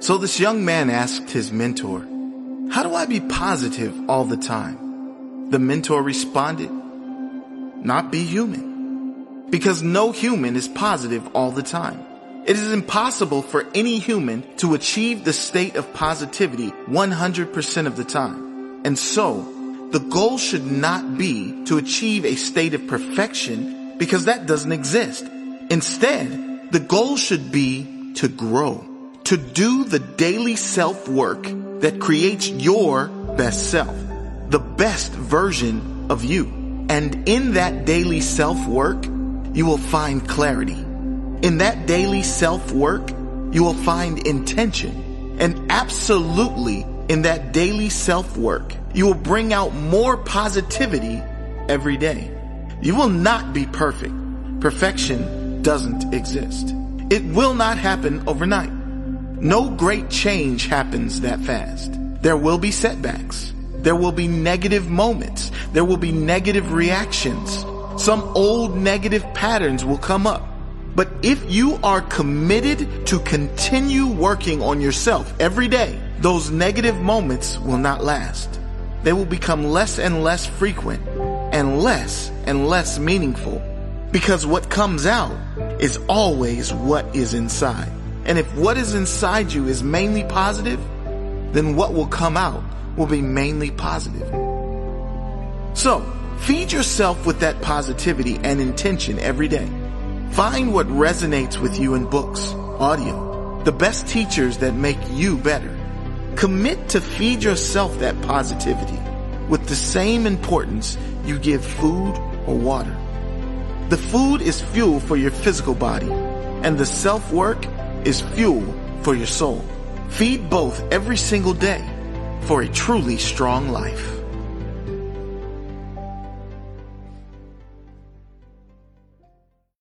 So this young man asked his mentor, how do I be positive all the time? The mentor responded, not be human. Because no human is positive all the time. It is impossible for any human to achieve the state of positivity 100% of the time. And so, the goal should not be to achieve a state of perfection because that doesn't exist. Instead, the goal should be to grow, to do the daily self work that creates your best self, the best version of you. And in that daily self work, you will find clarity. In that daily self work, you will find intention. And absolutely in that daily self work, you will bring out more positivity every day. You will not be perfect. Perfection doesn't exist. It will not happen overnight. No great change happens that fast. There will be setbacks. There will be negative moments. There will be negative reactions. Some old negative patterns will come up. But if you are committed to continue working on yourself every day, those negative moments will not last. They will become less and less frequent and less and less meaningful because what comes out is always what is inside. And if what is inside you is mainly positive, then what will come out will be mainly positive. So, feed yourself with that positivity and intention every day. Find what resonates with you in books, audio, the best teachers that make you better. Commit to feed yourself that positivity with the same importance you give food or water. The food is fuel for your physical body, and the self-work is fuel for your soul. Feed both every single day for a truly strong life.